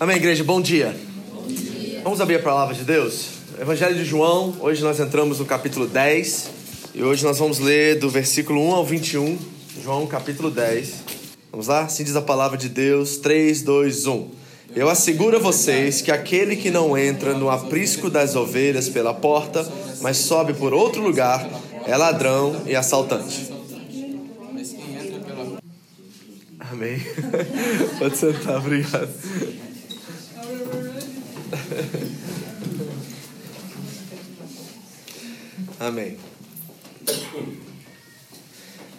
Amém, igreja, bom dia. Vamos abrir a palavra de Deus? Evangelho de João, hoje nós entramos no capítulo 10 e hoje nós vamos ler do versículo 1 ao 21, João capítulo 10. Vamos lá? Assim diz a palavra de Deus, 3, 2, 1. Eu asseguro a vocês que aquele que não entra no aprisco das ovelhas pela porta, mas sobe por outro lugar, é ladrão e assaltante. Amém. Pode sentar, obrigado. Amém.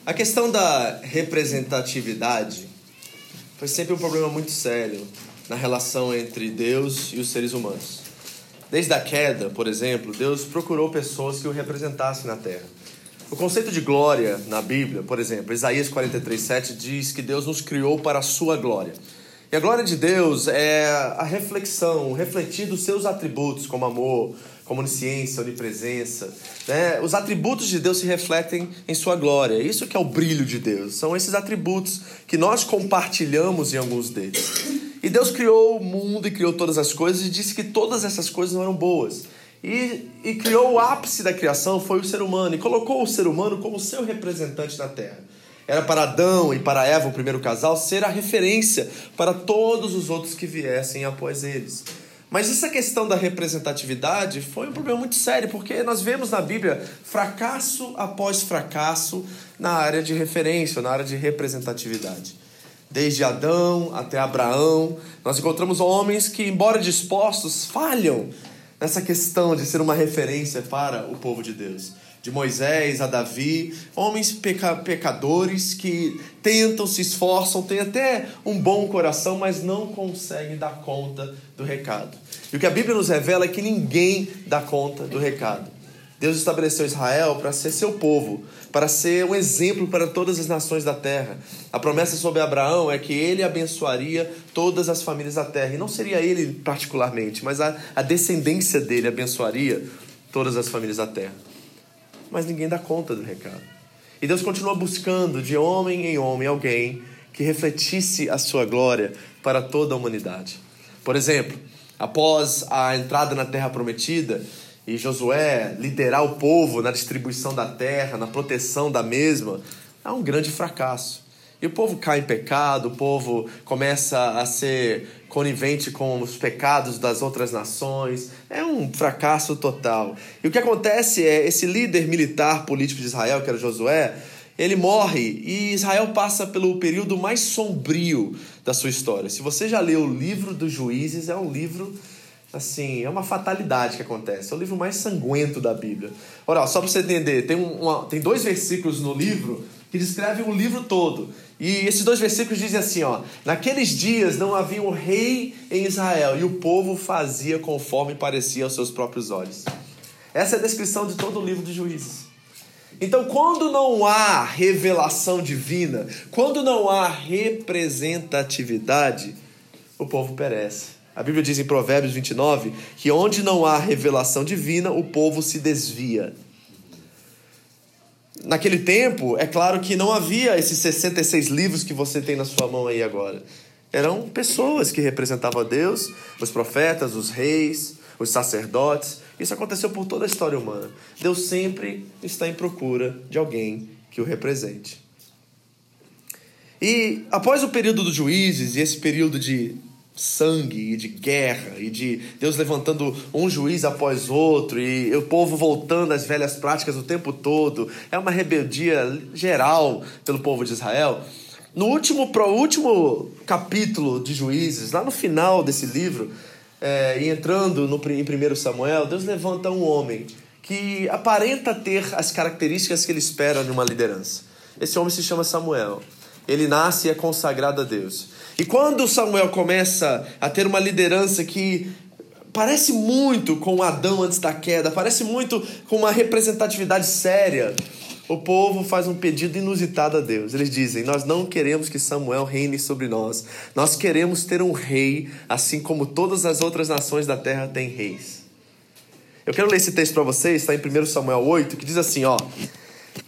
A questão da representatividade foi sempre um problema muito sério na relação entre Deus e os seres humanos. Desde a queda, por exemplo, Deus procurou pessoas que o representassem na terra. O conceito de glória na Bíblia, por exemplo, Isaías 43:7 diz que Deus nos criou para a sua glória. E a glória de Deus é a reflexão, refletir dos seus atributos, como amor, como onisciência, onipresença. Né? Os atributos de Deus se refletem em sua glória. Isso que é o brilho de Deus. São esses atributos que nós compartilhamos em alguns deles. E Deus criou o mundo e criou todas as coisas e disse que todas essas coisas não eram boas. E, e criou o ápice da criação, foi o ser humano, e colocou o ser humano como seu representante na terra. Era para Adão e para Eva, o primeiro casal, ser a referência para todos os outros que viessem após eles. Mas essa questão da representatividade foi um problema muito sério, porque nós vemos na Bíblia fracasso após fracasso na área de referência, na área de representatividade. Desde Adão até Abraão, nós encontramos homens que, embora dispostos, falham nessa questão de ser uma referência para o povo de Deus de Moisés a Davi, homens peca pecadores que tentam, se esforçam, têm até um bom coração, mas não conseguem dar conta do recado. E o que a Bíblia nos revela é que ninguém dá conta do recado. Deus estabeleceu Israel para ser seu povo, para ser um exemplo para todas as nações da terra. A promessa sobre Abraão é que ele abençoaria todas as famílias da terra. E não seria ele particularmente, mas a, a descendência dele abençoaria todas as famílias da terra mas ninguém dá conta do recado. E Deus continua buscando de homem em homem alguém que refletisse a sua glória para toda a humanidade. Por exemplo, após a entrada na terra prometida e Josué liderar o povo na distribuição da terra, na proteção da mesma, há um grande fracasso. E o povo cai em pecado, o povo começa a ser conivente com os pecados das outras nações. É um fracasso total. E o que acontece é esse líder militar político de Israel, que era Josué, ele morre e Israel passa pelo período mais sombrio da sua história. Se você já leu o livro dos Juízes, é um livro assim, é uma fatalidade que acontece. É o livro mais sanguento da Bíblia. Ora, só para você entender, tem, uma, tem dois versículos no livro que descrevem o livro todo. E esses dois versículos dizem assim, ó: Naqueles dias não havia um rei em Israel, e o povo fazia conforme parecia aos seus próprios olhos. Essa é a descrição de todo o livro de Juízes. Então, quando não há revelação divina, quando não há representatividade, o povo perece. A Bíblia diz em Provérbios 29 que onde não há revelação divina, o povo se desvia. Naquele tempo, é claro que não havia esses 66 livros que você tem na sua mão aí agora. Eram pessoas que representavam a Deus, os profetas, os reis, os sacerdotes. Isso aconteceu por toda a história humana. Deus sempre está em procura de alguém que o represente. E após o período dos juízes e esse período de sangue e de guerra e de Deus levantando um juiz após outro e o povo voltando às velhas práticas o tempo todo. É uma rebeldia geral pelo povo de Israel. No último, pro último capítulo de Juízes, lá no final desse livro, é, entrando no, em 1 Samuel, Deus levanta um homem que aparenta ter as características que ele espera de uma liderança. Esse homem se chama Samuel. Ele nasce e é consagrado a Deus. E quando Samuel começa a ter uma liderança que parece muito com Adão antes da queda, parece muito com uma representatividade séria, o povo faz um pedido inusitado a Deus. Eles dizem: Nós não queremos que Samuel reine sobre nós. Nós queremos ter um rei, assim como todas as outras nações da terra têm reis. Eu quero ler esse texto para vocês, está em 1 Samuel 8, que diz assim: Ó.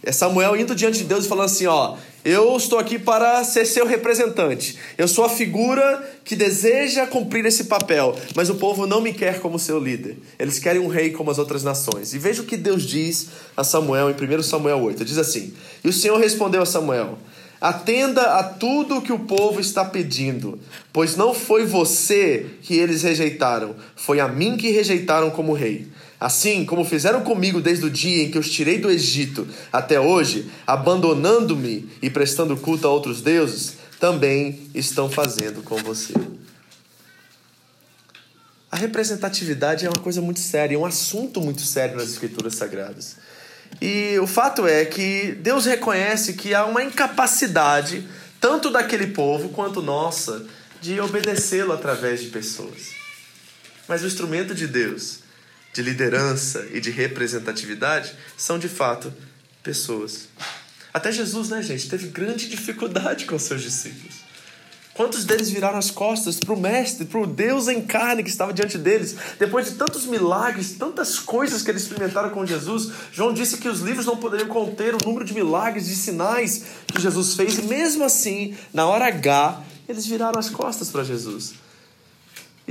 É Samuel indo diante de Deus e falando assim: Ó, eu estou aqui para ser seu representante. Eu sou a figura que deseja cumprir esse papel, mas o povo não me quer como seu líder. Eles querem um rei como as outras nações. E veja o que Deus diz a Samuel em 1 Samuel 8. Diz assim: E o Senhor respondeu a Samuel: Atenda a tudo o que o povo está pedindo, pois não foi você que eles rejeitaram, foi a mim que rejeitaram como rei. Assim como fizeram comigo desde o dia em que os tirei do Egito até hoje, abandonando-me e prestando culto a outros deuses, também estão fazendo com você. A representatividade é uma coisa muito séria, é um assunto muito sério nas Escrituras Sagradas. E o fato é que Deus reconhece que há uma incapacidade, tanto daquele povo quanto nossa, de obedecê-lo através de pessoas. Mas o instrumento de Deus de liderança e de representatividade são de fato pessoas. Até Jesus, né, gente, teve grande dificuldade com seus discípulos. Quantos deles viraram as costas para o Mestre, para o Deus em carne que estava diante deles? Depois de tantos milagres, tantas coisas que eles experimentaram com Jesus, João disse que os livros não poderiam conter o número de milagres e sinais que Jesus fez, e mesmo assim, na hora H, eles viraram as costas para Jesus.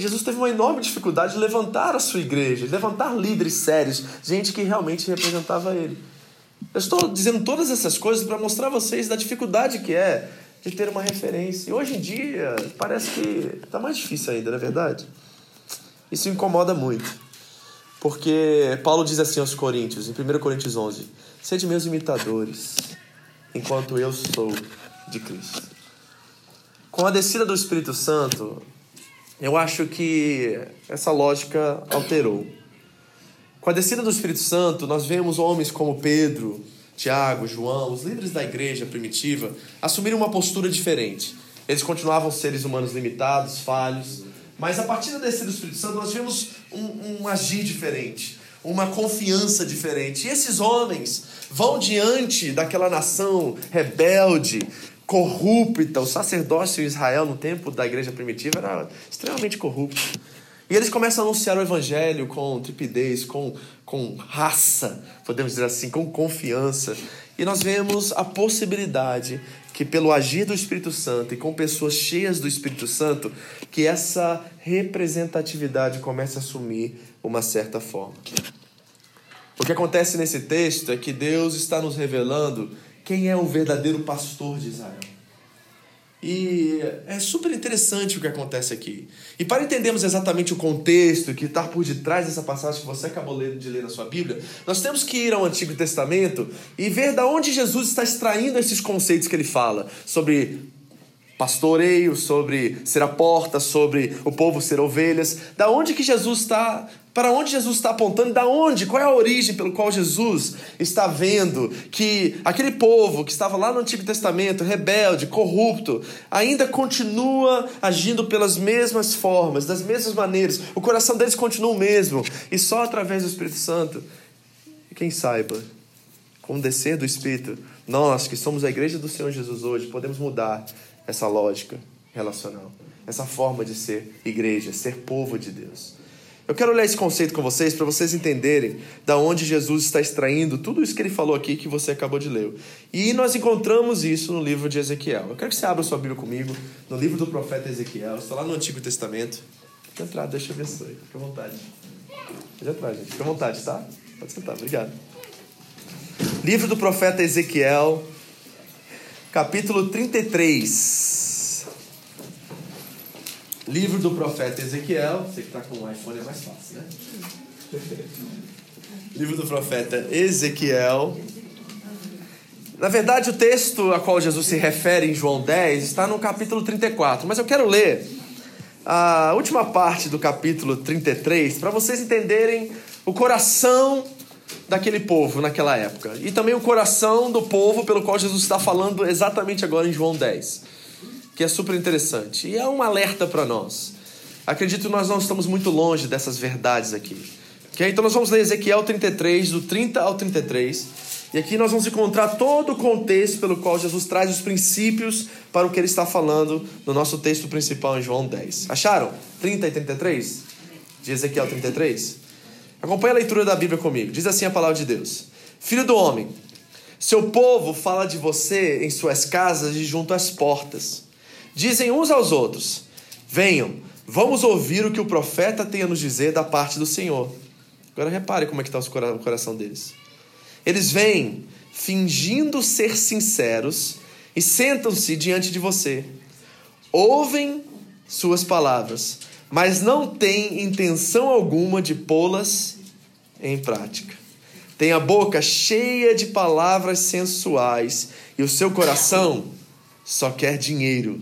Jesus teve uma enorme dificuldade de levantar a sua igreja, de levantar líderes sérios, gente que realmente representava ele. Eu estou dizendo todas essas coisas para mostrar a vocês da dificuldade que é de ter uma referência. E hoje em dia parece que está mais difícil ainda, não é verdade? Isso incomoda muito. Porque Paulo diz assim aos Coríntios, em 1 Coríntios 11: Sede meus imitadores, enquanto eu sou de Cristo. Com a descida do Espírito Santo, eu acho que essa lógica alterou. Com a descida do Espírito Santo, nós vemos homens como Pedro, Tiago, João, os líderes da igreja primitiva, assumirem uma postura diferente. Eles continuavam seres humanos limitados, falhos, mas a partir da descida do Espírito Santo, nós vemos um, um agir diferente, uma confiança diferente. E esses homens vão diante daquela nação rebelde, corrupta. O sacerdócio em Israel, no tempo da igreja primitiva, era extremamente corrupto. E eles começam a anunciar o evangelho com tripidez, com, com raça, podemos dizer assim, com confiança. E nós vemos a possibilidade que, pelo agir do Espírito Santo e com pessoas cheias do Espírito Santo, que essa representatividade comece a assumir uma certa forma. O que acontece nesse texto é que Deus está nos revelando quem é o verdadeiro pastor de Israel. E é super interessante o que acontece aqui. E para entendermos exatamente o contexto que está por detrás dessa passagem que você acabou de ler na sua Bíblia, nós temos que ir ao Antigo Testamento e ver da onde Jesus está extraindo esses conceitos que ele fala sobre pastoreio, sobre ser a porta, sobre o povo ser ovelhas. Da onde que Jesus está para onde Jesus está apontando? Da onde? Qual é a origem pelo qual Jesus está vendo que aquele povo que estava lá no Antigo Testamento, rebelde, corrupto, ainda continua agindo pelas mesmas formas, das mesmas maneiras. O coração deles continua o mesmo. E só através do Espírito Santo, quem saiba, com o descer do Espírito, nós que somos a igreja do Senhor Jesus hoje, podemos mudar essa lógica relacional, essa forma de ser igreja, ser povo de Deus. Eu quero ler esse conceito com vocês para vocês entenderem da onde Jesus está extraindo tudo isso que ele falou aqui que você acabou de ler. E nós encontramos isso no livro de Ezequiel. Eu quero que você abra sua Bíblia comigo no livro do profeta Ezequiel. Está lá no Antigo Testamento. Pode entrar, Deus te abençoe. Fique à vontade. Pode entrar, gente. Fique à vontade, tá? Pode sentar, obrigado. Livro do profeta Ezequiel, capítulo 33. Livro do profeta Ezequiel. Você que está com o iPhone é mais fácil, né? Livro do profeta Ezequiel. Na verdade, o texto a qual Jesus se refere em João 10 está no capítulo 34, mas eu quero ler a última parte do capítulo 33 para vocês entenderem o coração daquele povo naquela época e também o coração do povo pelo qual Jesus está falando exatamente agora em João 10, que é super interessante e é um alerta para nós. Acredito que nós não estamos muito longe dessas verdades aqui. Okay? Então nós vamos ler Ezequiel 33, do 30 ao 33. E aqui nós vamos encontrar todo o contexto pelo qual Jesus traz os princípios para o que ele está falando no nosso texto principal em João 10. Acharam? 30 e 33? De Ezequiel 33? Acompanhe a leitura da Bíblia comigo. Diz assim a palavra de Deus: Filho do homem, seu povo fala de você em suas casas e junto às portas. Dizem uns aos outros: Venham, vamos ouvir o que o profeta tem a nos dizer da parte do Senhor. Agora repare como é que está o coração deles. Eles vêm fingindo ser sinceros e sentam-se diante de você. Ouvem suas palavras, mas não têm intenção alguma de pô-las em prática. Tem a boca cheia de palavras sensuais e o seu coração só quer dinheiro.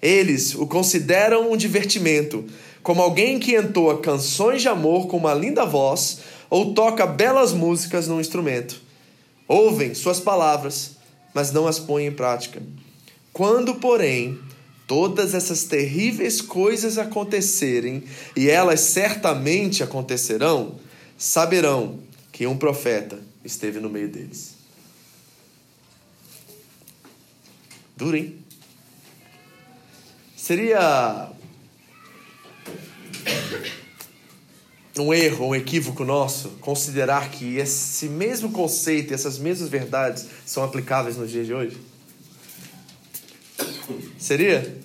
Eles o consideram um divertimento, como alguém que entoa canções de amor com uma linda voz ou toca belas músicas num instrumento. Ouvem suas palavras, mas não as põem em prática. Quando, porém, todas essas terríveis coisas acontecerem, e elas certamente acontecerão, saberão que um profeta esteve no meio deles. Duro, hein? Seria um erro, um equívoco nosso considerar que esse mesmo conceito e essas mesmas verdades são aplicáveis nos dias de hoje? Seria?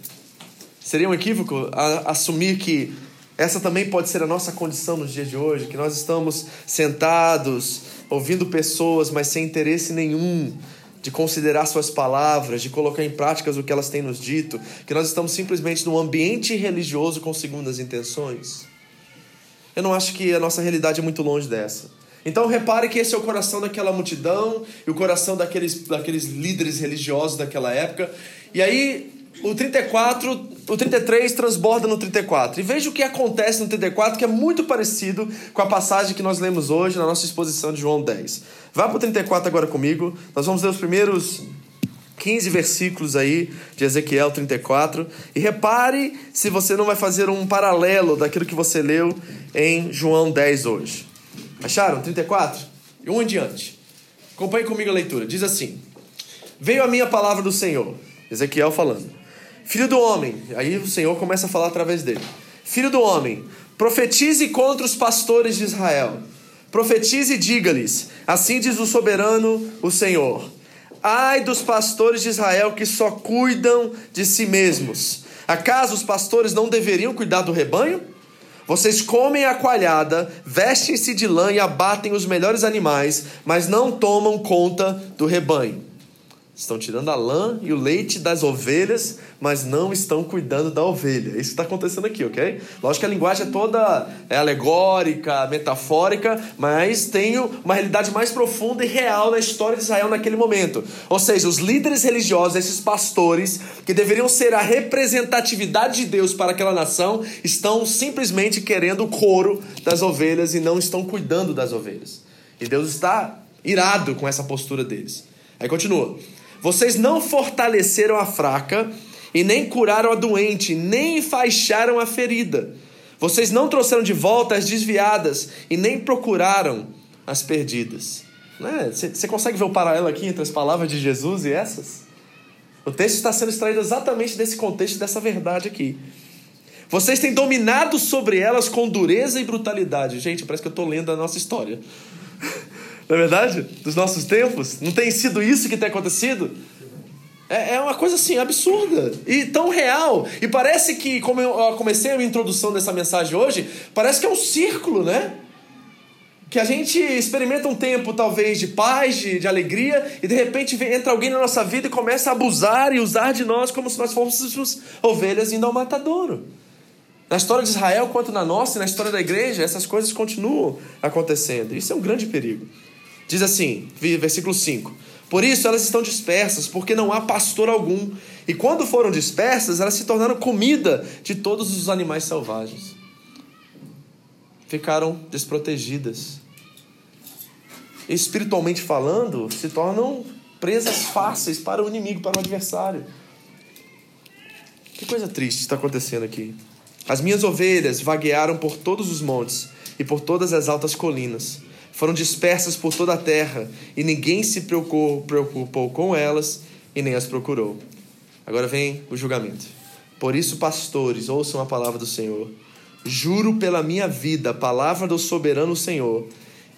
Seria um equívoco assumir que essa também pode ser a nossa condição nos dias de hoje, que nós estamos sentados, ouvindo pessoas, mas sem interesse nenhum de considerar suas palavras, de colocar em práticas o que elas têm nos dito, que nós estamos simplesmente num ambiente religioso com segundas intenções? Eu não acho que a nossa realidade é muito longe dessa. Então repare que esse é o coração daquela multidão e o coração daqueles, daqueles líderes religiosos daquela época. E aí o 34, o 33 transborda no 34. E veja o que acontece no 34, que é muito parecido com a passagem que nós lemos hoje na nossa exposição de João 10. Vá para o 34 agora comigo. Nós vamos ler os primeiros 15 versículos aí de Ezequiel 34. E repare se você não vai fazer um paralelo daquilo que você leu em João 10 hoje. Acharam? 34? E um em diante. Acompanhe comigo a leitura. Diz assim: Veio a minha palavra do Senhor. Ezequiel falando. Filho do homem. Aí o Senhor começa a falar através dele. Filho do homem, profetize contra os pastores de Israel. Profetize e diga-lhes: Assim diz o soberano, o Senhor Ai dos pastores de Israel que só cuidam de si mesmos. Acaso os pastores não deveriam cuidar do rebanho? Vocês comem a coalhada, vestem-se de lã e abatem os melhores animais, mas não tomam conta do rebanho. Estão tirando a lã e o leite das ovelhas, mas não estão cuidando da ovelha. Isso está acontecendo aqui, ok? Lógico que a linguagem é toda é alegórica, metafórica, mas tem uma realidade mais profunda e real na história de Israel naquele momento. Ou seja, os líderes religiosos, esses pastores, que deveriam ser a representatividade de Deus para aquela nação, estão simplesmente querendo o couro das ovelhas e não estão cuidando das ovelhas. E Deus está irado com essa postura deles. Aí continua. Vocês não fortaleceram a fraca, e nem curaram a doente, nem enfaixaram a ferida. Vocês não trouxeram de volta as desviadas, e nem procuraram as perdidas. Você né? consegue ver o paralelo aqui entre as palavras de Jesus e essas? O texto está sendo extraído exatamente desse contexto, dessa verdade aqui. Vocês têm dominado sobre elas com dureza e brutalidade. Gente, parece que eu estou lendo a nossa história. Não é verdade? Dos nossos tempos. Não tem sido isso que tem acontecido? É, é uma coisa assim absurda e tão real. E parece que, como eu comecei a minha introdução dessa mensagem hoje, parece que é um círculo, né? Que a gente experimenta um tempo, talvez, de paz, de, de alegria, e de repente entra alguém na nossa vida e começa a abusar e usar de nós como se nós fôssemos ovelhas indo ao matadouro. Na história de Israel, quanto na nossa e na história da igreja, essas coisas continuam acontecendo. Isso é um grande perigo. Diz assim, versículo 5: Por isso elas estão dispersas, porque não há pastor algum. E quando foram dispersas, elas se tornaram comida de todos os animais selvagens. Ficaram desprotegidas. espiritualmente falando, se tornam presas fáceis para o inimigo, para o adversário. Que coisa triste está acontecendo aqui. As minhas ovelhas vaguearam por todos os montes e por todas as altas colinas. Foram dispersas por toda a terra e ninguém se preocupou, com elas e nem as procurou. Agora vem o julgamento. Por isso, pastores, ouçam a palavra do Senhor. Juro pela minha vida, palavra do soberano Senhor,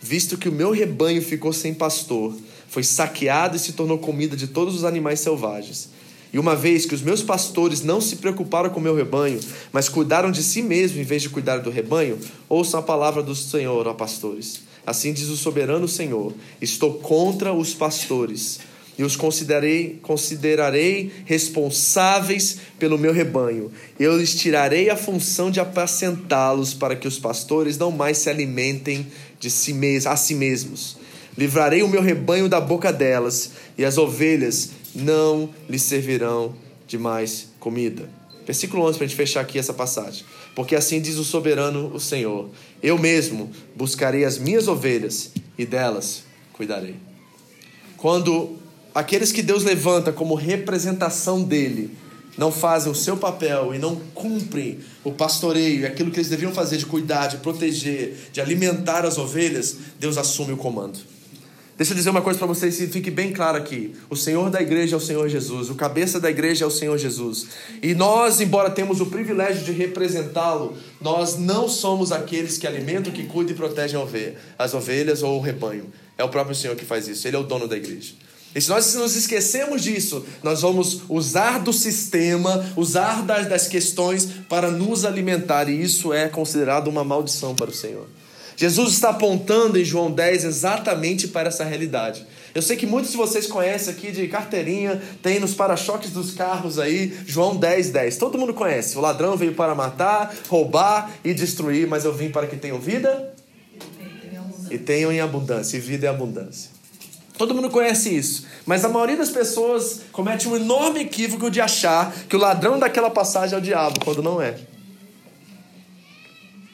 visto que o meu rebanho ficou sem pastor, foi saqueado e se tornou comida de todos os animais selvagens. E uma vez que os meus pastores não se preocuparam com o meu rebanho, mas cuidaram de si mesmos em vez de cuidar do rebanho, ouçam a palavra do Senhor, ó pastores. Assim diz o soberano Senhor: Estou contra os pastores e os considerarei, responsáveis pelo meu rebanho. Eu lhes tirarei a função de apacentá-los para que os pastores não mais se alimentem de si a si mesmos. Livrarei o meu rebanho da boca delas, e as ovelhas não lhes servirão de mais comida. Versículo 11 para a gente fechar aqui essa passagem. Porque assim diz o soberano, o Senhor: Eu mesmo buscarei as minhas ovelhas e delas cuidarei. Quando aqueles que Deus levanta como representação dele não fazem o seu papel e não cumprem o pastoreio, aquilo que eles deviam fazer de cuidar, de proteger, de alimentar as ovelhas, Deus assume o comando. Deixa eu dizer uma coisa para vocês e fique bem claro aqui. O Senhor da igreja é o Senhor Jesus, o cabeça da igreja é o Senhor Jesus. E nós, embora temos o privilégio de representá-lo, nós não somos aqueles que alimentam, que cuidam e protegem as ovelhas ou o rebanho. É o próprio Senhor que faz isso, ele é o dono da igreja. E se nós nos esquecemos disso, nós vamos usar do sistema, usar das, das questões para nos alimentar, e isso é considerado uma maldição para o Senhor. Jesus está apontando em João 10 exatamente para essa realidade. Eu sei que muitos de vocês conhecem aqui de carteirinha, tem nos para-choques dos carros aí, João 10, 10. Todo mundo conhece. O ladrão veio para matar, roubar e destruir, mas eu vim para que tenham vida e tenham em abundância, e vida é abundância. Todo mundo conhece isso. Mas a maioria das pessoas comete um enorme equívoco de achar que o ladrão daquela passagem é o diabo, quando não é.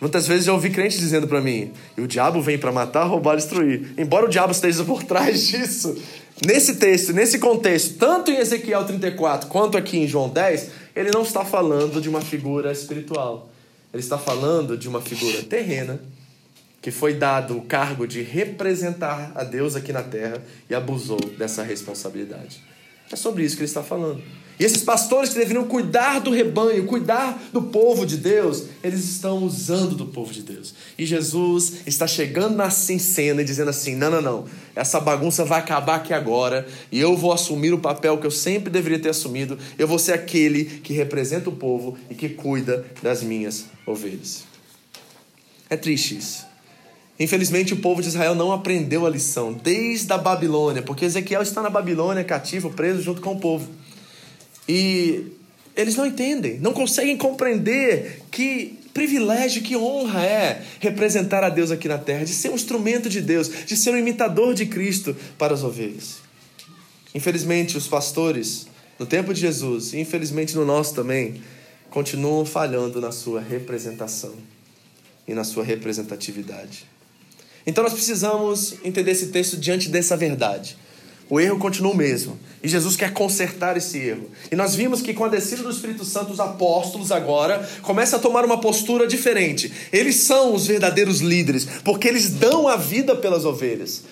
Muitas vezes eu ouvi crentes dizendo para mim: o diabo vem para matar, roubar, destruir. Embora o diabo esteja por trás disso, nesse texto, nesse contexto, tanto em Ezequiel 34 quanto aqui em João 10, ele não está falando de uma figura espiritual. Ele está falando de uma figura terrena que foi dado o cargo de representar a Deus aqui na terra e abusou dessa responsabilidade. É sobre isso que ele está falando. E esses pastores que deveriam cuidar do rebanho, cuidar do povo de Deus, eles estão usando do povo de Deus. E Jesus está chegando na cena e dizendo assim: não, não, não, essa bagunça vai acabar aqui agora e eu vou assumir o papel que eu sempre deveria ter assumido. Eu vou ser aquele que representa o povo e que cuida das minhas ovelhas. É triste isso. Infelizmente, o povo de Israel não aprendeu a lição desde a Babilônia, porque Ezequiel está na Babilônia, cativo, preso junto com o povo. E eles não entendem, não conseguem compreender que privilégio, que honra é representar a Deus aqui na terra, de ser um instrumento de Deus, de ser um imitador de Cristo para as ovelhas. Infelizmente, os pastores, no tempo de Jesus, e infelizmente no nosso também, continuam falhando na sua representação e na sua representatividade. Então nós precisamos entender esse texto diante dessa verdade. O erro continua o mesmo. E Jesus quer consertar esse erro. E nós vimos que com a descida do Espírito Santo, os apóstolos agora começam a tomar uma postura diferente. Eles são os verdadeiros líderes, porque eles dão a vida pelas ovelhas.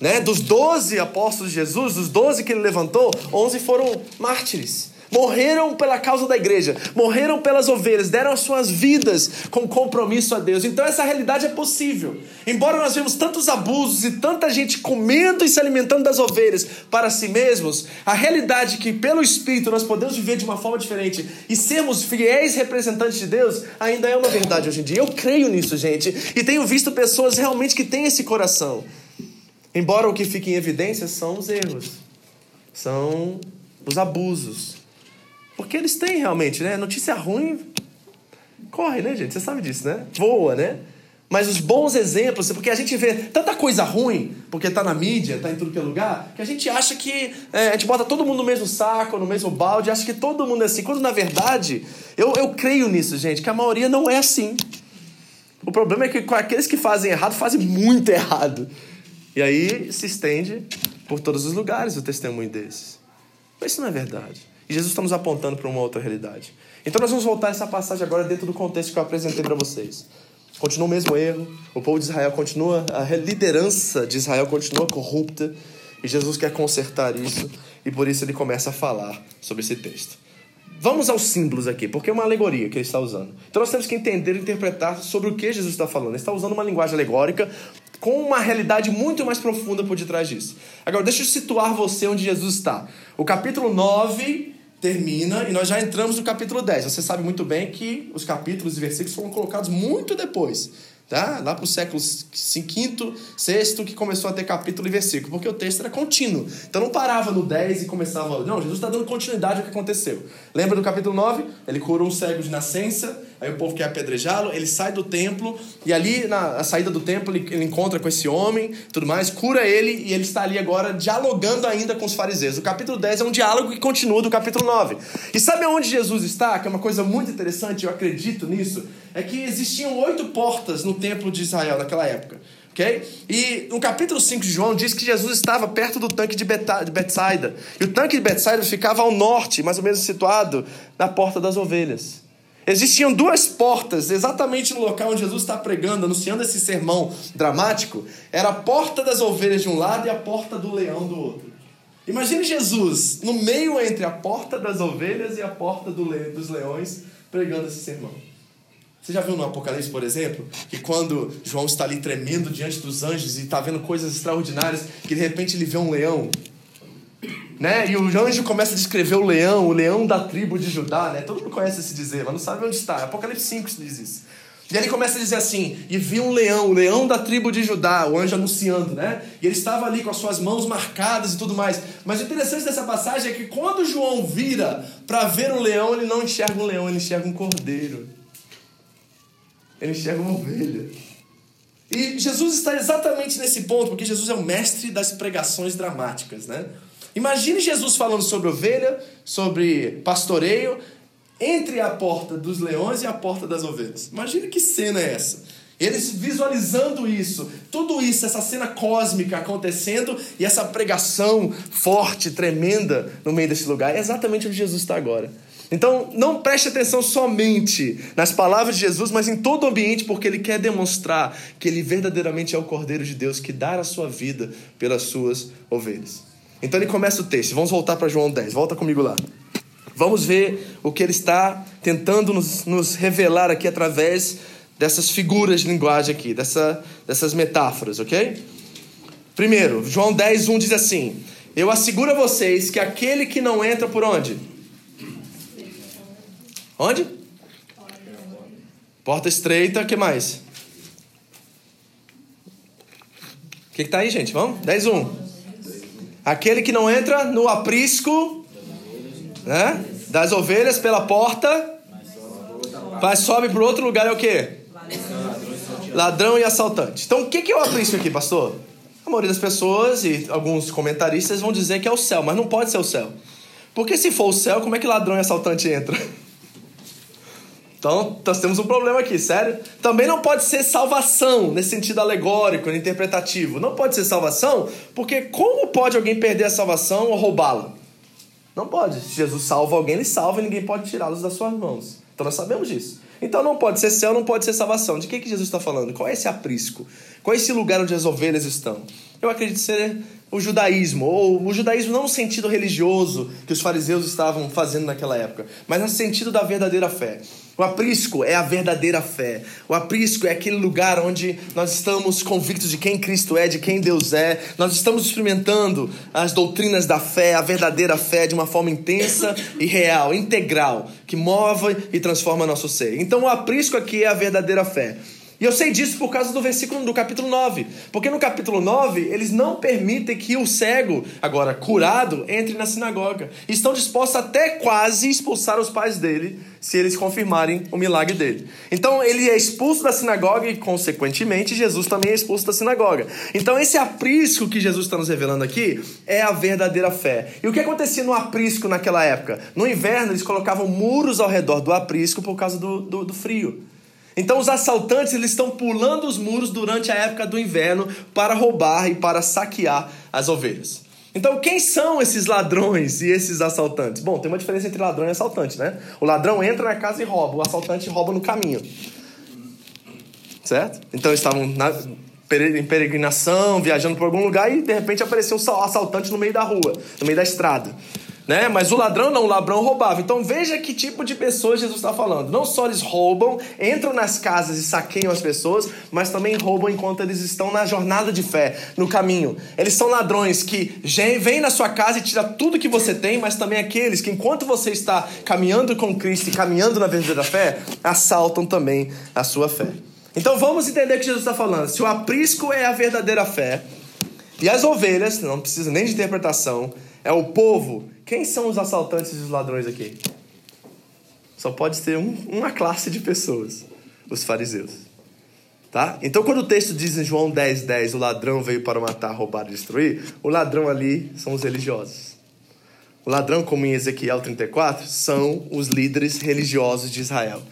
Né? Dos doze apóstolos de Jesus, dos doze que ele levantou, onze foram mártires morreram pela causa da igreja, morreram pelas ovelhas, deram as suas vidas com compromisso a Deus. Então essa realidade é possível. Embora nós vemos tantos abusos e tanta gente comendo e se alimentando das ovelhas para si mesmos, a realidade é que pelo Espírito nós podemos viver de uma forma diferente e sermos fiéis representantes de Deus ainda é uma verdade hoje em dia. Eu creio nisso, gente, e tenho visto pessoas realmente que têm esse coração. Embora o que fique em evidência são os erros, são os abusos, porque eles têm realmente, né? Notícia ruim corre, né, gente? Você sabe disso, né? Voa, né? Mas os bons exemplos, porque a gente vê tanta coisa ruim, porque tá na mídia, tá em tudo que é lugar, que a gente acha que é, a gente bota todo mundo no mesmo saco, no mesmo balde, acha que todo mundo é assim. Quando na verdade, eu, eu creio nisso, gente, que a maioria não é assim. O problema é que aqueles que fazem errado fazem muito errado. E aí se estende por todos os lugares o testemunho desses. Mas isso não é verdade. E Jesus está nos apontando para uma outra realidade. Então nós vamos voltar essa passagem agora dentro do contexto que eu apresentei para vocês. Continua o mesmo erro, o povo de Israel continua, a liderança de Israel continua corrupta, e Jesus quer consertar isso, e por isso ele começa a falar sobre esse texto. Vamos aos símbolos aqui, porque é uma alegoria que ele está usando. Então nós temos que entender e interpretar sobre o que Jesus está falando. Ele está usando uma linguagem alegórica com uma realidade muito mais profunda por detrás disso. Agora, deixa eu situar você onde Jesus está. O capítulo 9 termina e nós já entramos no capítulo 10. Você sabe muito bem que os capítulos e versículos foram colocados muito depois tá? lá para o século V, VI, que começou a ter capítulo e versículo, porque o texto era contínuo. Então não parava no 10 e começava. Não, Jesus está dando continuidade ao que aconteceu. Lembra do capítulo 9? Ele curou um cego de nascença, aí o povo quer apedrejá-lo, ele sai do templo, e ali na saída do templo ele, ele encontra com esse homem, tudo mais, cura ele, e ele está ali agora dialogando ainda com os fariseus. O capítulo 10 é um diálogo que continua do capítulo 9. E sabe aonde Jesus está? Que é uma coisa muito interessante, eu acredito nisso é que existiam oito portas no templo de Israel naquela época. Okay? E no capítulo 5 de João diz que Jesus estava perto do tanque de Betsaida. E o tanque de Betsaida ficava ao norte, mais ou menos situado na porta das ovelhas. Existiam duas portas exatamente no local onde Jesus está pregando, anunciando esse sermão dramático. Era a porta das ovelhas de um lado e a porta do leão do outro. Imagine Jesus no meio entre a porta das ovelhas e a porta do le dos leões pregando esse sermão. Você já viu no Apocalipse, por exemplo, que quando João está ali tremendo diante dos anjos e está vendo coisas extraordinárias, que de repente ele vê um leão, né? E o anjo começa a descrever o leão, o leão da tribo de Judá, né? Todo mundo conhece esse dizer, mas não sabe onde está. Apocalipse 5 diz isso. E ele começa a dizer assim: E vi um leão, o leão da tribo de Judá, o anjo anunciando, né? E ele estava ali com as suas mãos marcadas e tudo mais. Mas o interessante dessa passagem é que quando João vira para ver o leão, ele não enxerga um leão, ele enxerga um cordeiro. Ele enxerga uma ovelha. E Jesus está exatamente nesse ponto, porque Jesus é o mestre das pregações dramáticas, né? Imagine Jesus falando sobre ovelha, sobre pastoreio, entre a porta dos leões e a porta das ovelhas. Imagine que cena é essa. Eles visualizando isso, tudo isso, essa cena cósmica acontecendo e essa pregação forte, tremenda no meio desse lugar. É exatamente onde Jesus está agora. Então, não preste atenção somente nas palavras de Jesus, mas em todo o ambiente, porque ele quer demonstrar que ele verdadeiramente é o Cordeiro de Deus que dá a sua vida pelas suas ovelhas. Então, ele começa o texto. Vamos voltar para João 10. Volta comigo lá. Vamos ver o que ele está tentando nos, nos revelar aqui através dessas figuras de linguagem aqui, dessa, dessas metáforas, ok? Primeiro, João 10, 1 diz assim: Eu asseguro a vocês que aquele que não entra por onde? Onde? Porta estreita, que mais? O que, que tá aí, gente? Vamos? 10 1. Aquele que não entra no aprisco né, das ovelhas pela porta, mas sobe para outro lugar é o quê? Ladrão e assaltante. Então, o que, é o aprisco aqui, pastor? A maioria das pessoas e alguns comentaristas vão dizer que é o céu, mas não pode ser o céu. Porque se for o céu, como é que ladrão e assaltante entra? Então, nós temos um problema aqui, sério. Também não pode ser salvação, nesse sentido alegórico, interpretativo. Não pode ser salvação, porque como pode alguém perder a salvação ou roubá-la? Não pode. Se Jesus salva alguém, ele salva e ninguém pode tirá-los das suas mãos. Então nós sabemos disso. Então não pode ser céu, não pode ser salvação. De que, que Jesus está falando? Qual é esse aprisco? Qual é esse lugar onde as ovelhas estão? Eu acredito ser o judaísmo, ou o judaísmo não no sentido religioso que os fariseus estavam fazendo naquela época, mas no sentido da verdadeira fé. O aprisco é a verdadeira fé. O aprisco é aquele lugar onde nós estamos convictos de quem Cristo é, de quem Deus é. Nós estamos experimentando as doutrinas da fé, a verdadeira fé, de uma forma intensa e real, integral, que move e transforma nosso ser. Então, o aprisco aqui é a verdadeira fé. E eu sei disso por causa do versículo do capítulo 9. Porque no capítulo 9, eles não permitem que o cego, agora curado, entre na sinagoga. Estão dispostos até quase expulsar os pais dele, se eles confirmarem o milagre dele. Então ele é expulso da sinagoga e, consequentemente, Jesus também é expulso da sinagoga. Então esse aprisco que Jesus está nos revelando aqui é a verdadeira fé. E o que acontecia no aprisco naquela época? No inverno, eles colocavam muros ao redor do aprisco por causa do, do, do frio. Então os assaltantes eles estão pulando os muros durante a época do inverno para roubar e para saquear as ovelhas. Então, quem são esses ladrões e esses assaltantes? Bom, tem uma diferença entre ladrão e assaltante, né? O ladrão entra na casa e rouba, o assaltante rouba no caminho. Certo? Então, eles estavam na, em peregrinação, viajando por algum lugar e de repente apareceu um assaltante no meio da rua, no meio da estrada né? Mas o ladrão não, o ladrão roubava. Então veja que tipo de pessoas Jesus está falando. Não só eles roubam, entram nas casas e saqueiam as pessoas, mas também roubam enquanto eles estão na jornada de fé, no caminho. Eles são ladrões que vêm na sua casa e tiram tudo que você tem, mas também aqueles que enquanto você está caminhando com Cristo e caminhando na verdadeira fé, assaltam também a sua fé. Então vamos entender o que Jesus está falando. Se o aprisco é a verdadeira fé, e as ovelhas, não precisa nem de interpretação, é o povo quem são os assaltantes e os ladrões aqui? Só pode ser um, uma classe de pessoas: os fariseus. Tá? Então, quando o texto diz em João 10, 10, o ladrão veio para matar, roubar e destruir, o ladrão ali são os religiosos. O ladrão, como em Ezequiel 34, são os líderes religiosos de Israel.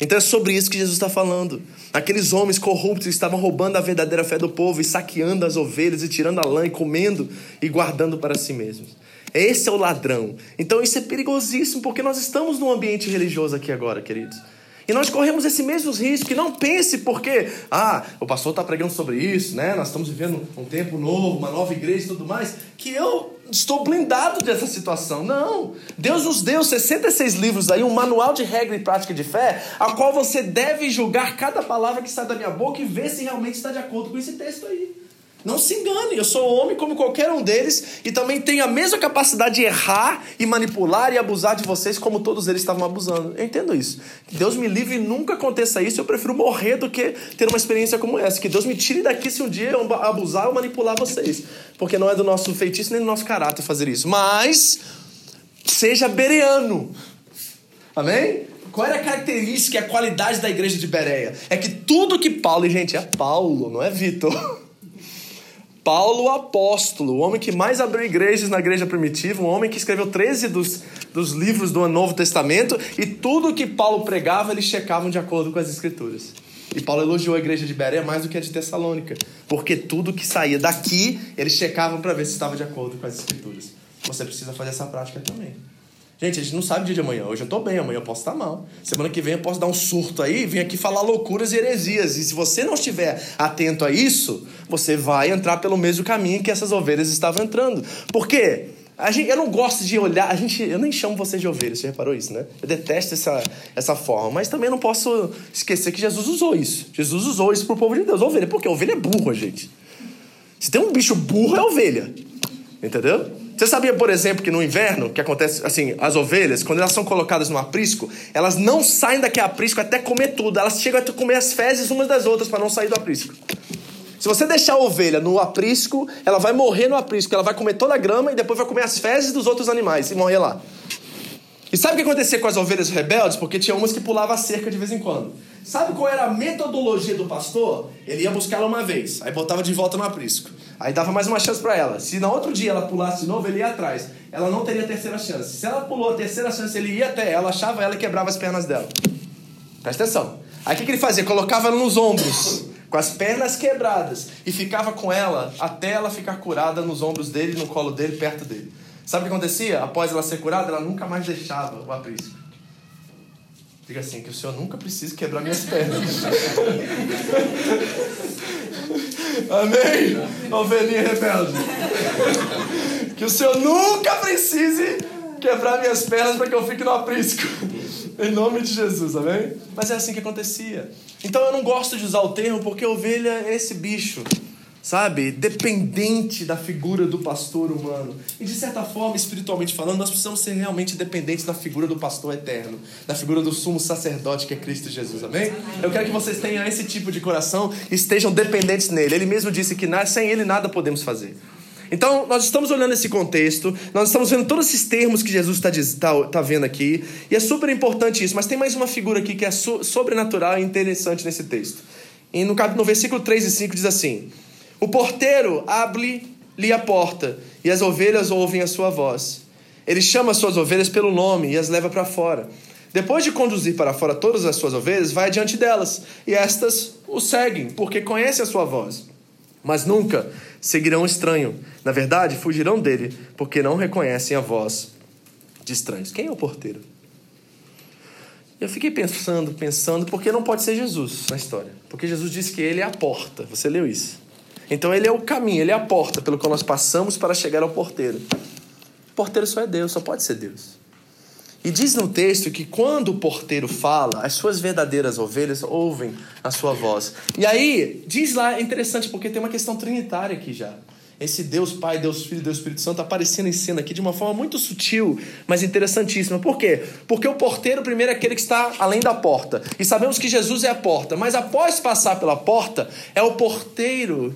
Então é sobre isso que Jesus está falando. Aqueles homens corruptos estavam roubando a verdadeira fé do povo e saqueando as ovelhas e tirando a lã e comendo e guardando para si mesmos. Esse é o ladrão. Então isso é perigosíssimo, porque nós estamos num ambiente religioso aqui agora, queridos. E nós corremos esse mesmo risco. E não pense porque, ah, o pastor está pregando sobre isso, né? Nós estamos vivendo um tempo novo, uma nova igreja e tudo mais, que eu estou blindado dessa situação. Não. Deus nos deu 66 livros aí, um manual de regra e prática de fé, a qual você deve julgar cada palavra que sai da minha boca e ver se realmente está de acordo com esse texto aí. Não se engane, eu sou homem como qualquer um deles e também tenho a mesma capacidade de errar e manipular e abusar de vocês como todos eles estavam abusando. Eu entendo isso. Que Deus me livre e nunca aconteça isso. Eu prefiro morrer do que ter uma experiência como essa. Que Deus me tire daqui se um dia eu abusar ou manipular vocês. Porque não é do nosso feitiço nem do nosso caráter fazer isso. Mas seja bereano. Amém? Qual era a característica e a qualidade da igreja de Bereia? É que tudo que Paulo, e gente, é Paulo, não é Vitor. Paulo, apóstolo, o homem que mais abriu igrejas na igreja primitiva, um homem que escreveu 13 dos, dos livros do Novo Testamento, e tudo que Paulo pregava, eles checavam de acordo com as Escrituras. E Paulo elogiou a igreja de Berea mais do que a de Tessalônica, porque tudo que saía daqui, eles checavam para ver se estava de acordo com as Escrituras. Você precisa fazer essa prática também. Gente, a gente não sabe o dia de amanhã. Hoje eu tô bem, amanhã eu posso estar mal. Semana que vem eu posso dar um surto aí vir aqui falar loucuras e heresias. E se você não estiver atento a isso, você vai entrar pelo mesmo caminho que essas ovelhas estavam entrando. Por quê? A gente, eu não gosto de olhar, a gente, eu nem chamo vocês de ovelhas, você reparou isso, né? Eu detesto essa, essa forma, mas também não posso esquecer que Jesus usou isso. Jesus usou isso pro povo de Deus, ovelha, porque ovelha é burro, gente. Se tem um bicho burro, é ovelha. Entendeu? Você sabia, por exemplo, que no inverno, que acontece assim, as ovelhas, quando elas são colocadas no aprisco, elas não saem daquele aprisco até comer tudo. Elas chegam a comer as fezes umas das outras para não sair do aprisco. Se você deixar a ovelha no aprisco, ela vai morrer no aprisco, ela vai comer toda a grama e depois vai comer as fezes dos outros animais e morrer lá. E sabe o que acontecia com as ovelhas rebeldes? Porque tinha umas que pulavam a cerca de vez em quando. Sabe qual era a metodologia do pastor? Ele ia buscar ela uma vez, aí botava de volta no aprisco. Aí dava mais uma chance para ela. Se no outro dia ela pulasse de novo, ele ia atrás. Ela não teria terceira chance. Se ela pulou a terceira chance, ele ia até ela, achava ela e quebrava as pernas dela. Presta atenção. Aí o que, que ele fazia? Colocava ela nos ombros, com as pernas quebradas, e ficava com ela até ela ficar curada nos ombros dele, no colo dele, perto dele. Sabe o que acontecia? Após ela ser curada, ela nunca mais deixava o aprisco. Diga assim, que o Senhor nunca precisa quebrar minhas pernas. Amém? Ovelhinha rebelde. Que o Senhor nunca precise quebrar minhas pernas para que eu fique no aprisco. Em nome de Jesus, amém? Mas é assim que acontecia. Então eu não gosto de usar o termo porque ovelha é esse bicho sabe, dependente da figura do pastor humano. E de certa forma, espiritualmente falando, nós precisamos ser realmente dependentes da figura do pastor eterno, da figura do sumo sacerdote que é Cristo Jesus, amém? Eu quero que vocês tenham esse tipo de coração e estejam dependentes nele. Ele mesmo disse que sem ele nada podemos fazer. Então, nós estamos olhando esse contexto, nós estamos vendo todos esses termos que Jesus está tá, tá vendo aqui, e é super importante isso, mas tem mais uma figura aqui que é so, sobrenatural e interessante nesse texto. E no, no versículo 3 e 5 diz assim: o porteiro abre-lhe a porta e as ovelhas ouvem a sua voz. Ele chama as suas ovelhas pelo nome e as leva para fora. Depois de conduzir para fora todas as suas ovelhas, vai adiante delas, e estas o seguem, porque conhecem a sua voz. Mas nunca seguirão o estranho. Na verdade, fugirão dele, porque não reconhecem a voz de estranhos. Quem é o porteiro? Eu fiquei pensando, pensando, porque não pode ser Jesus na história. Porque Jesus disse que ele é a porta. Você leu isso? Então ele é o caminho, ele é a porta pelo qual nós passamos para chegar ao porteiro. O porteiro só é Deus, só pode ser Deus. E diz no texto que quando o porteiro fala, as suas verdadeiras ovelhas ouvem a sua voz. E aí, diz lá, é interessante porque tem uma questão trinitária aqui já. Esse Deus Pai, Deus Filho, Deus Espírito Santo aparecendo em cena aqui de uma forma muito sutil, mas interessantíssima. Por quê? Porque o porteiro primeiro é aquele que está além da porta. E sabemos que Jesus é a porta, mas após passar pela porta, é o porteiro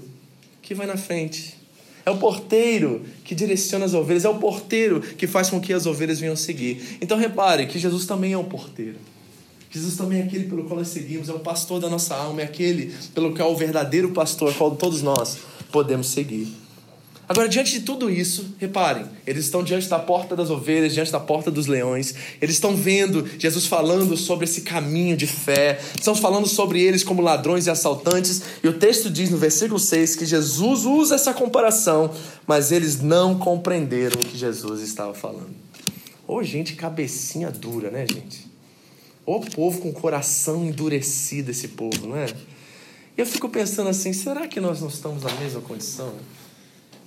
que vai na frente. É o porteiro que direciona as ovelhas, é o porteiro que faz com que as ovelhas venham seguir. Então repare que Jesus também é um porteiro. Jesus também é aquele pelo qual nós seguimos, é o pastor da nossa alma, é aquele pelo qual o verdadeiro pastor, qual todos nós podemos seguir. Agora, diante de tudo isso, reparem, eles estão diante da porta das ovelhas, diante da porta dos leões, eles estão vendo Jesus falando sobre esse caminho de fé, estamos falando sobre eles como ladrões e assaltantes, e o texto diz no versículo 6 que Jesus usa essa comparação, mas eles não compreenderam o que Jesus estava falando. Ô, oh, gente, cabecinha dura, né, gente? Ô oh, povo com coração endurecido, esse povo, não é? E eu fico pensando assim: será que nós não estamos na mesma condição?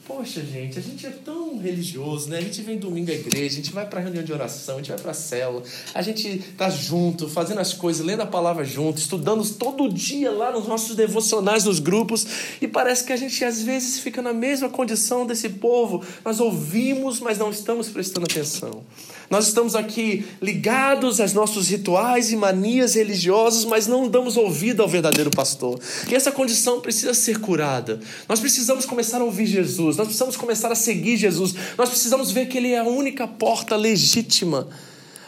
Poxa, gente, a gente é tão religioso, né? A gente vem domingo à igreja, a gente vai para reunião de oração, a gente vai para a célula, a gente tá junto, fazendo as coisas, lendo a palavra junto, estudando todo dia lá nos nossos devocionais nos grupos, e parece que a gente às vezes fica na mesma condição desse povo. Nós ouvimos, mas não estamos prestando atenção. Nós estamos aqui ligados aos nossos rituais e manias religiosas, mas não damos ouvido ao verdadeiro pastor. E essa condição precisa ser curada. Nós precisamos começar a ouvir Jesus, nós precisamos começar a seguir Jesus, nós precisamos ver que Ele é a única porta legítima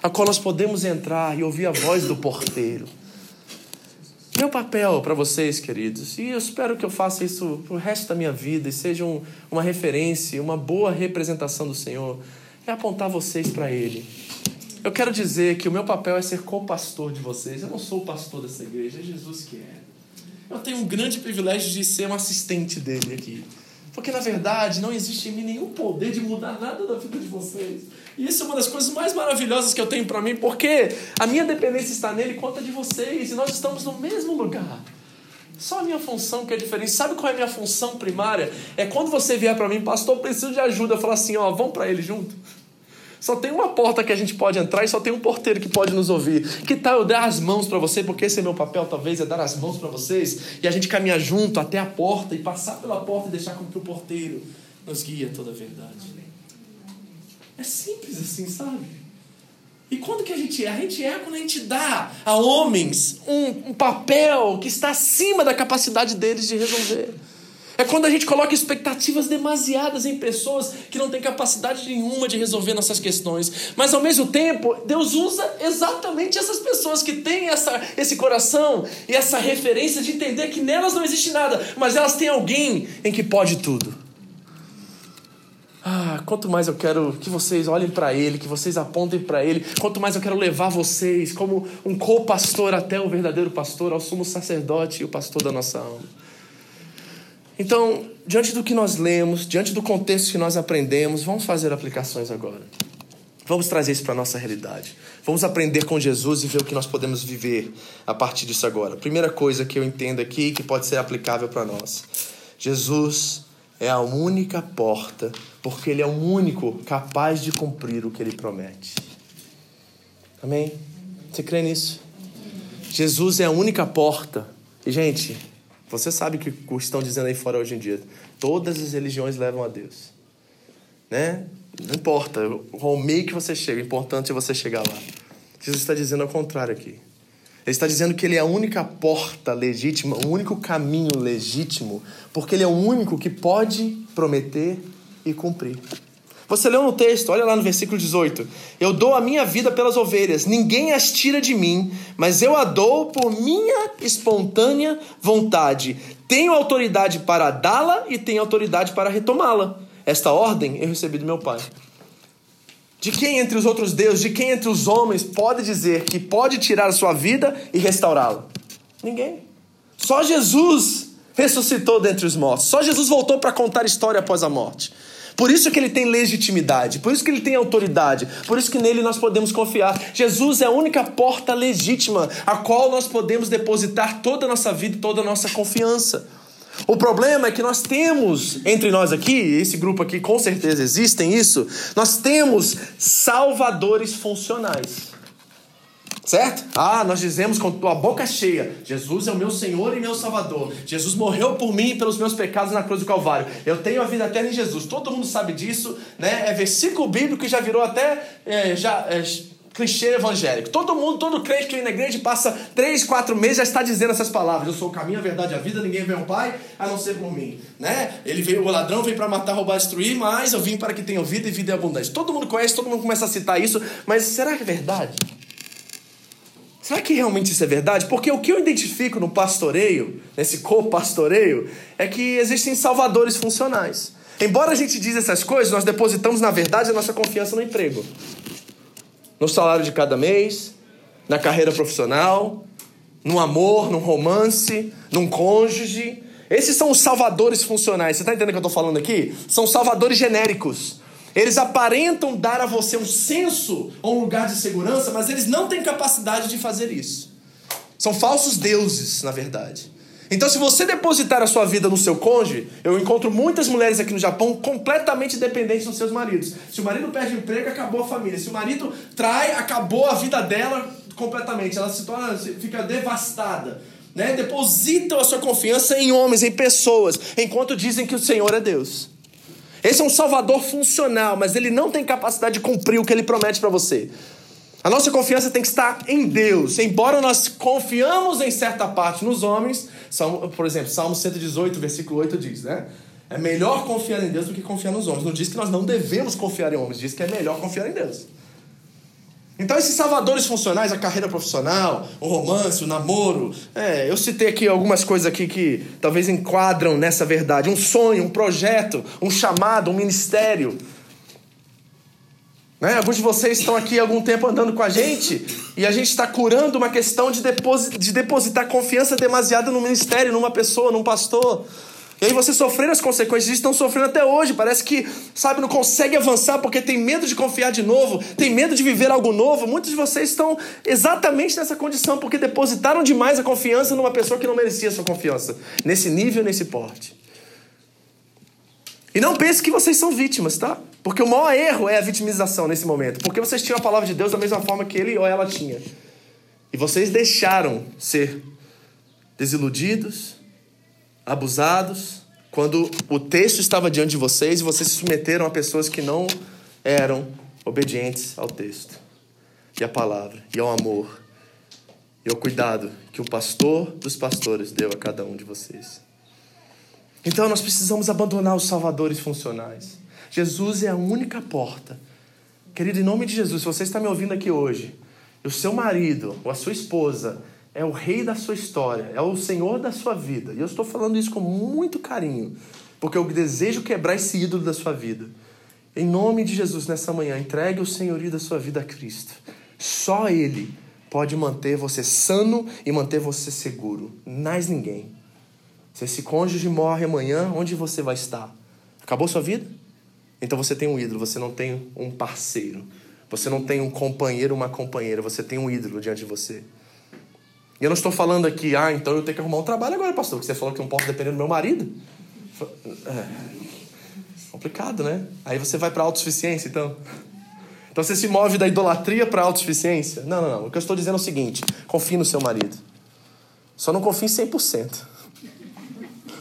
a qual nós podemos entrar e ouvir a voz do porteiro. Meu papel para vocês, queridos, e eu espero que eu faça isso o resto da minha vida e seja um, uma referência, uma boa representação do Senhor é apontar vocês para Ele. Eu quero dizer que o meu papel é ser co-pastor de vocês. Eu não sou o pastor dessa igreja, é Jesus que é. Eu tenho um grande privilégio de ser um assistente dele aqui. Porque na verdade não existe em mim nenhum poder de mudar nada da vida de vocês. E isso é uma das coisas mais maravilhosas que eu tenho para mim, porque a minha dependência está nele conta de vocês e nós estamos no mesmo lugar. Só a minha função que é diferente. Sabe qual é a minha função primária? É quando você vier para mim, pastor, preciso de ajuda. Falo assim, ó, vamos para ele junto. Só tem uma porta que a gente pode entrar e só tem um porteiro que pode nos ouvir. Que tal eu dar as mãos para você? Porque esse é meu papel, talvez, é dar as mãos para vocês e a gente caminhar junto até a porta e passar pela porta e deixar com que o porteiro nos guie toda a verdade. É simples assim, sabe? E quando que a gente erra? A gente erra quando a gente dá a homens um, um papel que está acima da capacidade deles de resolver. É quando a gente coloca expectativas demasiadas em pessoas que não têm capacidade nenhuma de resolver nossas questões. Mas ao mesmo tempo, Deus usa exatamente essas pessoas que têm essa, esse coração e essa referência de entender que nelas não existe nada, mas elas têm alguém em que pode tudo. Ah, quanto mais eu quero que vocês olhem para Ele, que vocês apontem para Ele, quanto mais eu quero levar vocês como um co-pastor até o verdadeiro pastor, ao sumo sacerdote e o pastor da nossa alma. Então, diante do que nós lemos, diante do contexto que nós aprendemos, vamos fazer aplicações agora. Vamos trazer isso para a nossa realidade. Vamos aprender com Jesus e ver o que nós podemos viver a partir disso agora. Primeira coisa que eu entendo aqui que pode ser aplicável para nós: Jesus é a única porta, porque Ele é o único capaz de cumprir o que Ele promete. Amém? Você crê nisso? Jesus é a única porta. E, gente, você sabe o que estão dizendo aí fora hoje em dia. Todas as religiões levam a Deus. Né? Não importa qual meio que você chega, o importante é você chegar lá. Jesus está dizendo ao contrário aqui. Ele está dizendo que ele é a única porta legítima, o único caminho legítimo, porque ele é o único que pode prometer e cumprir. Você leu no texto, olha lá no versículo 18: Eu dou a minha vida pelas ovelhas, ninguém as tira de mim, mas eu a dou por minha espontânea vontade. Tenho autoridade para dá-la e tenho autoridade para retomá-la. Esta ordem eu recebi do meu Pai. De quem entre os outros deuses, de quem entre os homens pode dizer que pode tirar a sua vida e restaurá-la? Ninguém. Só Jesus ressuscitou dentre os mortos. Só Jesus voltou para contar história após a morte. Por isso que ele tem legitimidade, por isso que ele tem autoridade, por isso que nele nós podemos confiar. Jesus é a única porta legítima a qual nós podemos depositar toda a nossa vida e toda a nossa confiança. O problema é que nós temos entre nós aqui, esse grupo aqui com certeza existem isso, nós temos salvadores funcionais. Certo? Ah, nós dizemos com a boca cheia: Jesus é o meu Senhor e meu Salvador. Jesus morreu por mim e pelos meus pecados na cruz do Calvário. Eu tenho a vida eterna em Jesus. Todo mundo sabe disso, né? É versículo bíblico que já virou até é, já, é, clichê evangélico. Todo mundo, todo crente que vem na igreja passa três, quatro meses já está dizendo essas palavras. Eu sou o caminho, a verdade e a vida. Ninguém vê ao Pai a não ser por mim, né? Ele veio, o ladrão veio para matar, roubar, destruir, mas eu vim para que tenham vida e vida e abundância. Todo mundo conhece, todo mundo começa a citar isso, mas será que é verdade? Será que realmente isso é verdade? Porque o que eu identifico no pastoreio, nesse co-pastoreio, é que existem salvadores funcionais. Embora a gente diz essas coisas, nós depositamos na verdade a nossa confiança no emprego. No salário de cada mês, na carreira profissional, no amor, num romance, num cônjuge. Esses são os salvadores funcionais. Você está entendendo o que eu estou falando aqui? São salvadores genéricos. Eles aparentam dar a você um senso ou um lugar de segurança, mas eles não têm capacidade de fazer isso. São falsos deuses, na verdade. Então, se você depositar a sua vida no seu cônjuge, eu encontro muitas mulheres aqui no Japão completamente dependentes dos seus maridos. Se o marido perde o emprego, acabou a família. Se o marido trai, acabou a vida dela completamente. Ela se torna, fica devastada. Né? Depositam a sua confiança em homens, em pessoas, enquanto dizem que o Senhor é Deus. Esse é um salvador funcional, mas ele não tem capacidade de cumprir o que ele promete para você. A nossa confiança tem que estar em Deus. Embora nós confiamos em certa parte nos homens, por exemplo, Salmo 118, versículo 8 diz, né? É melhor confiar em Deus do que confiar nos homens. Não diz que nós não devemos confiar em homens, diz que é melhor confiar em Deus. Então, esses salvadores funcionais, a carreira profissional, o romance, o namoro, é, eu citei aqui algumas coisas aqui que talvez enquadram nessa verdade. Um sonho, um projeto, um chamado, um ministério. Né? Alguns de vocês estão aqui há algum tempo andando com a gente e a gente está curando uma questão de, de depositar confiança demasiada no ministério, numa pessoa, num pastor. E aí você sofrendo as consequências disso, estão sofrendo até hoje. Parece que, sabe, não consegue avançar porque tem medo de confiar de novo, tem medo de viver algo novo. Muitos de vocês estão exatamente nessa condição porque depositaram demais a confiança numa pessoa que não merecia sua confiança. Nesse nível, nesse porte. E não pense que vocês são vítimas, tá? Porque o maior erro é a vitimização nesse momento. Porque vocês tinham a palavra de Deus da mesma forma que ele ou ela tinha. E vocês deixaram ser desiludidos, abusados, quando o texto estava diante de vocês e vocês se submeteram a pessoas que não eram obedientes ao texto, e à palavra, e ao amor, e ao cuidado que o pastor dos pastores deu a cada um de vocês. Então nós precisamos abandonar os salvadores funcionais. Jesus é a única porta. Querido, em nome de Jesus, se você está me ouvindo aqui hoje, e o seu marido ou a sua esposa é o rei da sua história, é o senhor da sua vida. E eu estou falando isso com muito carinho, porque eu desejo quebrar esse ídolo da sua vida. Em nome de Jesus, nessa manhã, entregue o senhorio da sua vida a Cristo. Só Ele pode manter você sano e manter você seguro. Mais ninguém. Se esse cônjuge morre amanhã, onde você vai estar? Acabou sua vida? Então você tem um ídolo, você não tem um parceiro. Você não tem um companheiro, uma companheira, você tem um ídolo diante de você. E eu não estou falando aqui, ah, então eu tenho que arrumar um trabalho agora, pastor, porque você falou que eu não posso depender do meu marido. É, complicado, né? Aí você vai para a autossuficiência, então. Então você se move da idolatria para a autossuficiência? Não, não, não. O que eu estou dizendo é o seguinte: confie no seu marido. Só não confie em 100%.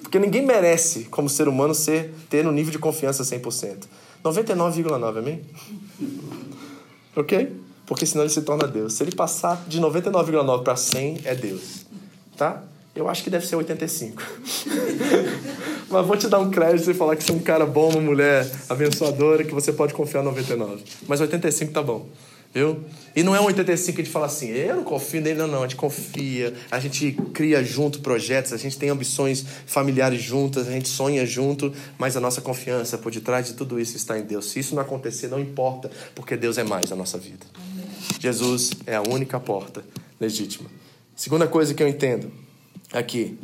Porque ninguém merece, como ser humano, ser, ter um nível de confiança 100%. 99,9, amém? Ok? Porque senão ele se torna Deus. Se ele passar de 99,9 para 100, é Deus. Tá? Eu acho que deve ser 85. Mas vou te dar um crédito e falar que você é um cara bom, uma mulher abençoadora, que você pode confiar 99. Mas 85 tá bom. Viu? E não é um 85 que a gente fala assim, eu não confio nele, não, não. A gente confia, a gente cria junto projetos, a gente tem ambições familiares juntas, a gente sonha junto, mas a nossa confiança por detrás de tudo isso está em Deus. Se isso não acontecer, não importa, porque Deus é mais na nossa vida. Jesus é a única porta legítima. Segunda coisa que eu entendo aqui,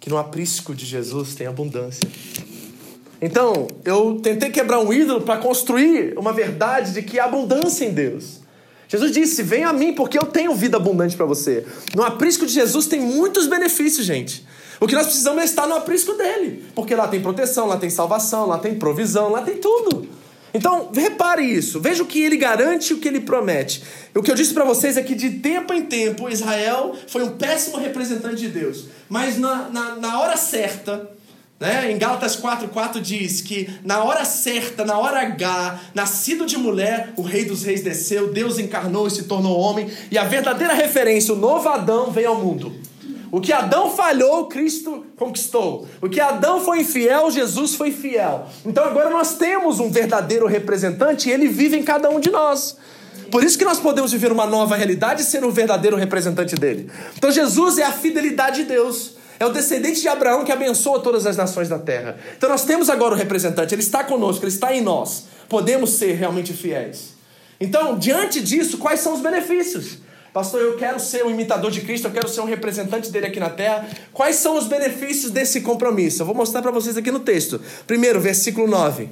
que no aprisco de Jesus tem abundância. Então, eu tentei quebrar um ídolo para construir uma verdade de que há abundância em Deus. Jesus disse: Venha a mim, porque eu tenho vida abundante para você. No aprisco de Jesus tem muitos benefícios, gente. O que nós precisamos é estar no aprisco dele, porque lá tem proteção, lá tem salvação, lá tem provisão, lá tem tudo. Então, repare isso. Veja o que ele garante e o que ele promete. O que eu disse para vocês é que de tempo em tempo Israel foi um péssimo representante de Deus. Mas na, na, na hora certa, né? Em Gálatas 4,4 diz que na hora certa, na hora H, nascido de mulher, o Rei dos Reis desceu, Deus encarnou e se tornou homem, e a verdadeira referência, o novo Adão, veio ao mundo. O que Adão falhou, Cristo conquistou. O que Adão foi infiel, Jesus foi fiel. Então agora nós temos um verdadeiro representante e ele vive em cada um de nós. Por isso que nós podemos viver uma nova realidade e ser um verdadeiro representante dele. Então Jesus é a fidelidade de Deus. É o descendente de Abraão que abençoa todas as nações da terra. Então nós temos agora o representante, ele está conosco, ele está em nós. Podemos ser realmente fiéis. Então, diante disso, quais são os benefícios? Pastor, eu quero ser um imitador de Cristo, eu quero ser um representante dele aqui na terra. Quais são os benefícios desse compromisso? Eu vou mostrar para vocês aqui no texto. Primeiro, versículo 9.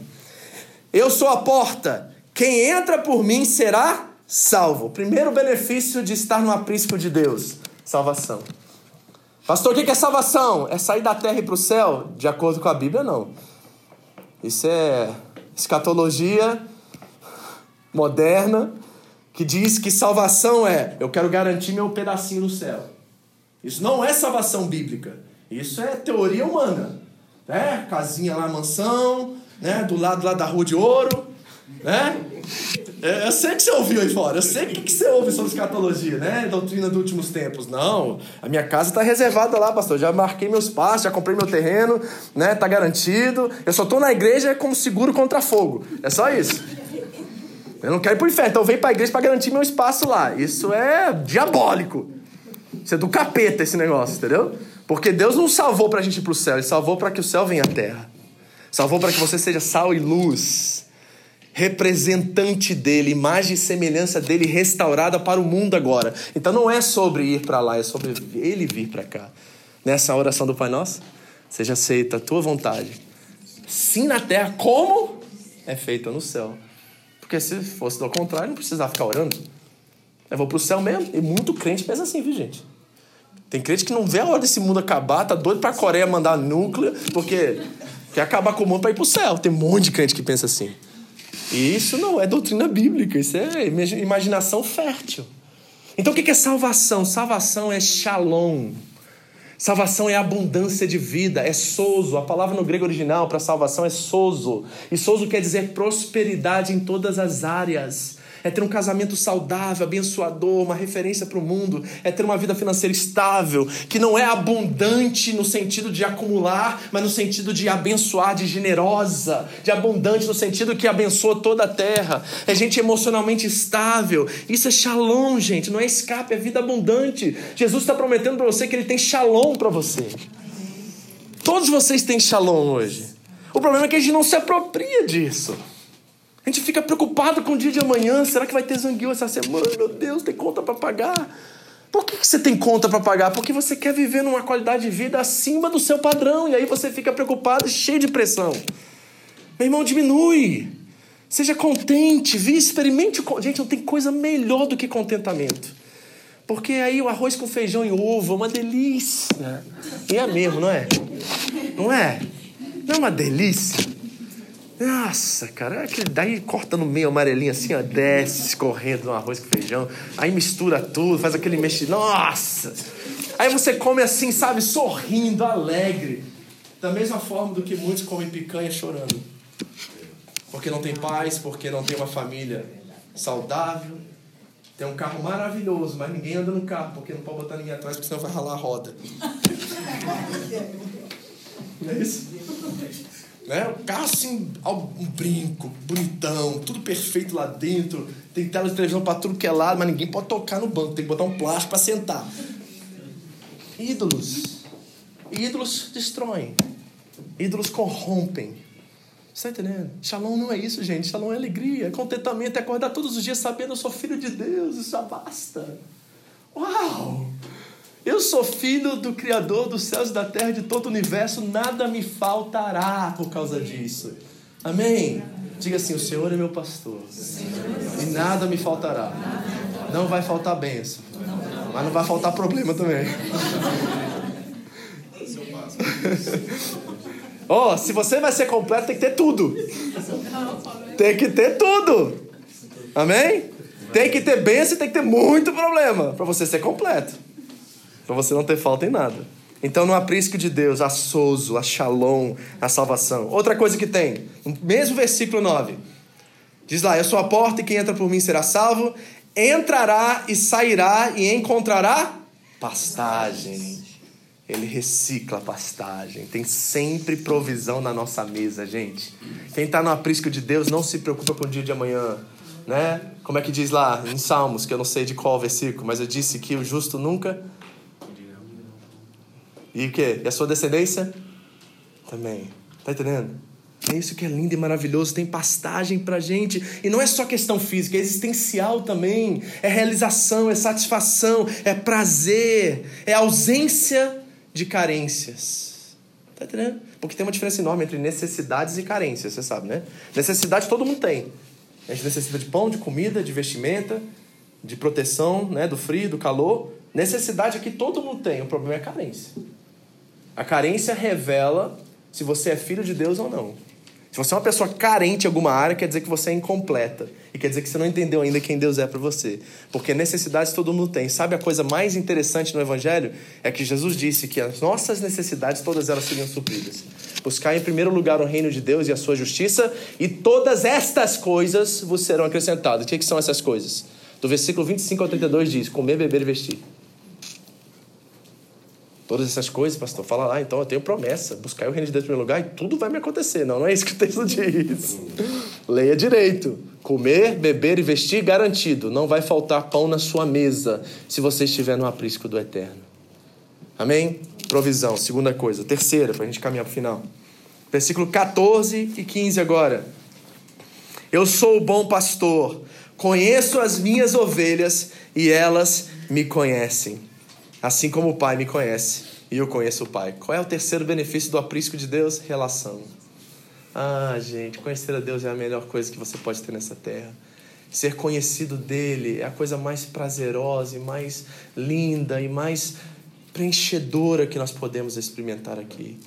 Eu sou a porta. Quem entra por mim será salvo. Primeiro benefício de estar no aprisco de Deus: salvação. Pastor, o que é salvação? É sair da terra e para o céu? De acordo com a Bíblia, não. Isso é escatologia moderna que diz que salvação é eu quero garantir meu pedacinho no céu. Isso não é salvação bíblica. Isso é teoria humana. Né? Casinha lá, mansão, né? do lado lá da rua de ouro. Né? É, eu sei que você ouviu aí fora, eu sei o que você ouve sobre escatologia, né? Doutrina dos últimos tempos. Não, a minha casa está reservada lá, pastor. Já marquei meus passos, já comprei meu terreno, né? Tá garantido. Eu só estou na igreja como seguro contra fogo. É só isso. Eu não quero ir pro inferno, então eu venho para a igreja para garantir meu espaço lá. Isso é diabólico. Isso é do capeta esse negócio, entendeu? Porque Deus não salvou para a gente ir pro céu, Ele salvou para que o céu venha à terra. Salvou para que você seja sal e luz representante dele, imagem e semelhança dele restaurada para o mundo agora. Então não é sobre ir para lá, é sobre ele vir para cá. Nessa oração do Pai Nosso, seja aceita a tua vontade. Sim na terra, como é feita no céu. Porque se fosse do contrário, não precisava ficar orando. Eu vou para o céu mesmo. E muito crente pensa assim, viu, gente? Tem crente que não vê a hora desse mundo acabar, tá doido para a Coreia mandar núcleo, porque quer acabar com o mundo para ir para o céu. Tem um monte de crente que pensa assim. E isso não é doutrina bíblica, isso é imaginação fértil. Então o que é salvação? Salvação é shalom. Salvação é abundância de vida, é sozo. A palavra no grego original para salvação é sozo. E sozo quer dizer prosperidade em todas as áreas é ter um casamento saudável, abençoador, uma referência para o mundo, é ter uma vida financeira estável, que não é abundante no sentido de acumular, mas no sentido de abençoar, de generosa, de abundante no sentido que abençoa toda a terra, é gente emocionalmente estável. Isso é shalom, gente, não é escape, é vida abundante. Jesus está prometendo para você que ele tem shalom para você. Todos vocês têm shalom hoje. O problema é que a gente não se apropria disso. A gente fica preocupado com o dia de amanhã. Será que vai ter zangueio essa semana? Meu Deus, tem conta para pagar. Por que você tem conta para pagar? Porque você quer viver numa qualidade de vida acima do seu padrão. E aí você fica preocupado e cheio de pressão. Meu irmão, diminui. Seja contente. Vi, experimente. Gente, não tem coisa melhor do que contentamento. Porque aí o arroz com feijão e ovo é uma delícia. E é mesmo, não é? Não é? Não é uma delícia? Nossa, cara, é daí corta no meio amarelinho assim, ó, desce escorrendo no arroz com feijão, aí mistura tudo, faz aquele mexe. Nossa! Aí você come assim, sabe, sorrindo, alegre. Da mesma forma do que muitos comem picanha chorando. Porque não tem paz, porque não tem uma família saudável. Tem um carro maravilhoso, mas ninguém anda no carro, porque não pode botar ninguém atrás, porque senão vai ralar a roda. Não é isso? Né? O carro assim, um brinco, bonitão, tudo perfeito lá dentro. Tem tela de televisão para tudo que é lado, mas ninguém pode tocar no banco, tem que botar um plástico para sentar. Ídolos. Ídolos destroem. Ídolos corrompem. Você está entendendo? Shalom não é isso, gente. Shalom é alegria, é contentamento, é acordar todos os dias sabendo eu sou filho de Deus, isso já basta. Uau! Eu sou filho do Criador dos céus e da terra, de todo o universo, nada me faltará por causa disso. Amém? Diga assim: O Senhor é meu pastor, e nada me faltará. Não vai faltar bênção, mas não vai faltar problema também. Ó, oh, se você vai ser completo, tem que ter tudo. Tem que ter tudo. Amém? Tem que ter bênção e tem que ter muito problema para você ser completo para você não ter falta em nada. Então, no aprisco de Deus, a sozo, a shalom, a salvação. Outra coisa que tem, no mesmo versículo 9, diz lá: Eu sou a porta e quem entra por mim será salvo, entrará e sairá e encontrará pastagem. Ele recicla a pastagem. Tem sempre provisão na nossa mesa, gente. Quem está no aprisco de Deus não se preocupa com o dia de amanhã. Né? Como é que diz lá em Salmos, que eu não sei de qual versículo, mas eu disse que o justo nunca e o quê? E a sua descendência? Também. Tá entendendo? É isso que é lindo e maravilhoso. Tem pastagem pra gente. E não é só questão física, é existencial também. É realização, é satisfação, é prazer, é ausência de carências. Tá entendendo? Porque tem uma diferença enorme entre necessidades e carências, você sabe, né? Necessidade todo mundo tem. A gente necessita de pão, de comida, de vestimenta, de proteção, né? Do frio, do calor. Necessidade aqui todo mundo tem. O problema é a carência. A carência revela se você é filho de Deus ou não. Se você é uma pessoa carente em alguma área, quer dizer que você é incompleta. E quer dizer que você não entendeu ainda quem Deus é para você. Porque necessidades todo mundo tem. Sabe a coisa mais interessante no Evangelho? É que Jesus disse que as nossas necessidades, todas elas seriam supridas. Buscar em primeiro lugar o reino de Deus e a sua justiça, e todas estas coisas vos serão acrescentadas. O que, que são essas coisas? Do versículo 25 ao 32 diz: comer, beber e vestir todas essas coisas, pastor. Fala lá, então eu tenho promessa. Buscar o reino de Deus em primeiro lugar e tudo vai me acontecer. Não, não é isso que o texto diz. Leia direito. Comer, beber e vestir, garantido. Não vai faltar pão na sua mesa se você estiver no aprisco do eterno. Amém? Provisão, segunda coisa. Terceira, para a gente caminhar para o final. Versículo 14 e 15 agora. Eu sou o bom pastor, conheço as minhas ovelhas e elas me conhecem Assim como o Pai me conhece e eu conheço o Pai. Qual é o terceiro benefício do aprisco de Deus? Relação. Ah, gente, conhecer a Deus é a melhor coisa que você pode ter nessa terra. Ser conhecido dele é a coisa mais prazerosa e mais linda e mais preenchedora que nós podemos experimentar aqui.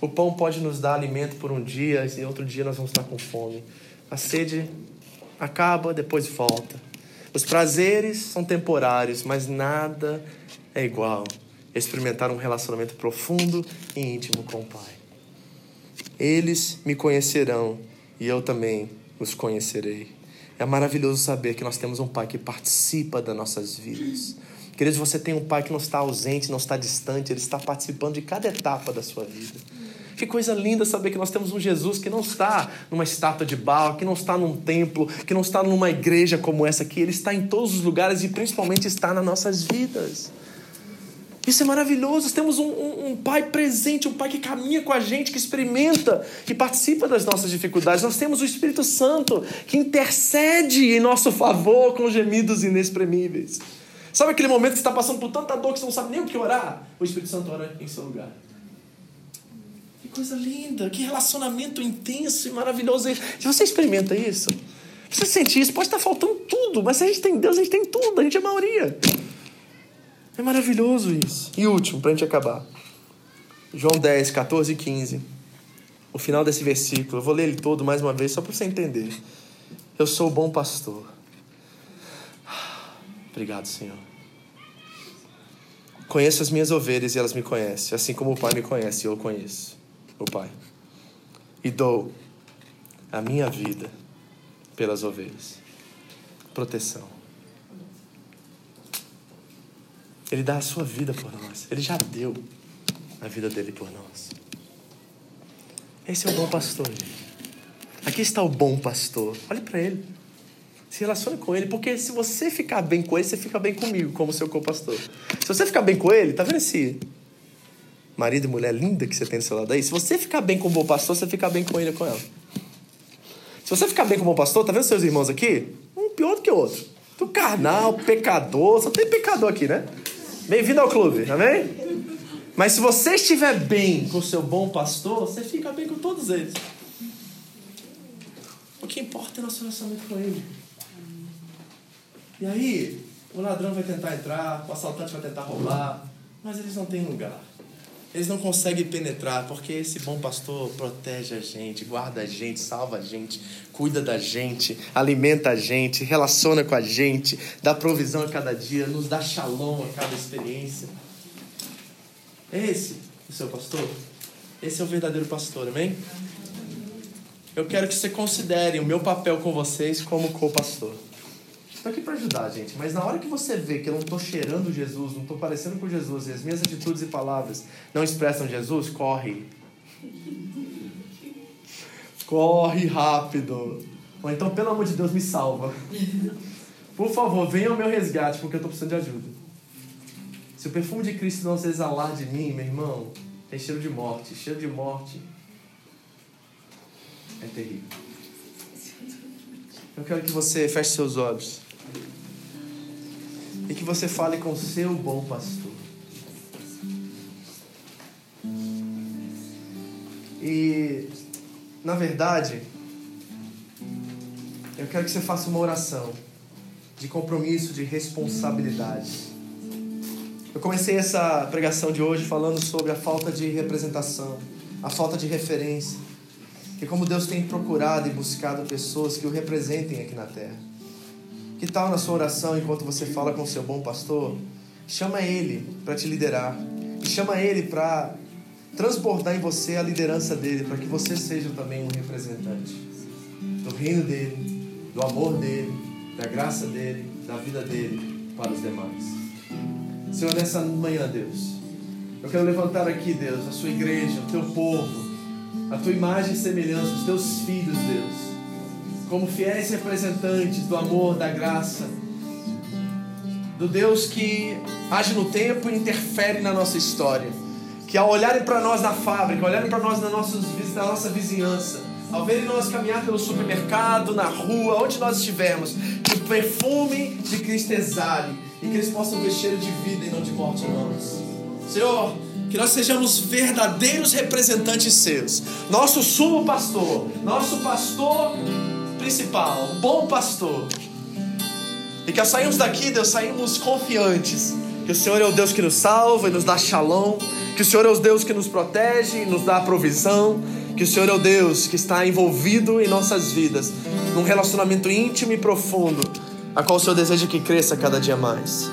O pão pode nos dar alimento por um dia e outro dia nós vamos estar com fome. A sede acaba, depois volta. Os prazeres são temporários, mas nada é igual experimentar um relacionamento profundo e íntimo com o Pai. Eles me conhecerão e eu também os conhecerei. É maravilhoso saber que nós temos um Pai que participa das nossas vidas. Queridos, você tem um Pai que não está ausente, não está distante, Ele está participando de cada etapa da sua vida. Que coisa linda saber que nós temos um Jesus que não está numa estátua de barro, que não está num templo, que não está numa igreja como essa aqui. Ele está em todos os lugares e principalmente está nas nossas vidas. Isso é maravilhoso. Temos um, um, um, pai presente, um pai que caminha com a gente, que experimenta, que participa das nossas dificuldades. Nós temos o Espírito Santo que intercede em nosso favor com gemidos inexprimíveis. Sabe aquele momento que você está passando por tanta dor que você não sabe nem o que orar? O Espírito Santo ora em seu lugar. Que coisa linda, que relacionamento intenso e maravilhoso. Se você experimenta isso, você sente isso, pode estar faltando tudo, mas se a gente tem Deus, a gente tem tudo, a gente é a maioria. É maravilhoso isso. E último, para a gente acabar. João 10, 14 e 15. O final desse versículo. Eu vou ler ele todo mais uma vez, só para você entender. Eu sou o bom pastor. Obrigado, Senhor. Conheço as minhas ovelhas e elas me conhecem, assim como o Pai me conhece e eu conheço o Pai. E dou a minha vida pelas ovelhas. Proteção. Ele dá a sua vida por nós. Ele já deu a vida dele por nós. Esse é o bom pastor. Aqui está o bom pastor. Olhe para ele. Se relacione com ele, porque se você ficar bem com ele, você fica bem comigo, como seu co-pastor. Se você ficar bem com ele, tá vendo esse marido e mulher linda que você tem do seu lado aí? Se você ficar bem com o bom pastor, você fica bem com ele com ela. Se você ficar bem com o bom pastor, tá vendo seus irmãos aqui? Um pior do que o outro. Tu carnal, pecador, só tem pecador aqui, né? Bem-vindo ao clube, amém? Mas se você estiver bem com o seu bom pastor, você fica bem com todos eles. O que importa é nosso relacionamento com ele. E aí, o ladrão vai tentar entrar, o assaltante vai tentar roubar, mas eles não têm lugar. Eles não conseguem penetrar, porque esse bom pastor protege a gente, guarda a gente, salva a gente, cuida da gente, alimenta a gente, relaciona com a gente, dá provisão a cada dia, nos dá shalom a cada experiência. É esse o seu pastor? Esse é o verdadeiro pastor, amém? Eu quero que você considere o meu papel com vocês como co-pastor. Estou aqui para ajudar, gente, mas na hora que você vê que eu não estou cheirando Jesus, não estou parecendo com Jesus, e as minhas atitudes e palavras não expressam Jesus, corre. Corre rápido. Ou então, pelo amor de Deus, me salva. Por favor, venha ao meu resgate, porque eu estou precisando de ajuda. Se o perfume de Cristo não se exalar de mim, meu irmão, tem cheiro de morte. Cheiro de morte é terrível. Eu quero que você feche seus olhos e que você fale com seu bom pastor. E, na verdade, eu quero que você faça uma oração de compromisso, de responsabilidade. Eu comecei essa pregação de hoje falando sobre a falta de representação, a falta de referência. Que como Deus tem procurado e buscado pessoas que o representem aqui na terra. Que tal na sua oração, enquanto você fala com o seu bom pastor, chama ele para te liderar. E chama ele para transbordar em você a liderança dele, para que você seja também um representante do reino dele, do amor dele, da graça dele, da vida dele para os demais. Senhor, nessa manhã, Deus, eu quero levantar aqui, Deus, a sua igreja, o teu povo, a tua imagem e semelhança, os teus filhos, Deus como fiéis representantes do amor, da graça, do Deus que age no tempo e interfere na nossa história. Que ao olharem para nós na fábrica, olharem para nós na nossa, na nossa vizinhança, ao verem nós caminhar pelo supermercado, na rua, onde nós estivermos, que o perfume de Cristo exale e que eles possam ver cheiro de vida e não de morte em nós. Senhor, que nós sejamos verdadeiros representantes seus. Nosso sumo pastor, nosso pastor principal, um bom pastor. E que ao sairmos daqui, Deus, saímos confiantes. Que o Senhor é o Deus que nos salva e nos dá shalom. Que o Senhor é o Deus que nos protege e nos dá provisão. Que o Senhor é o Deus que está envolvido em nossas vidas, num relacionamento íntimo e profundo, a qual o Senhor deseja que cresça cada dia mais.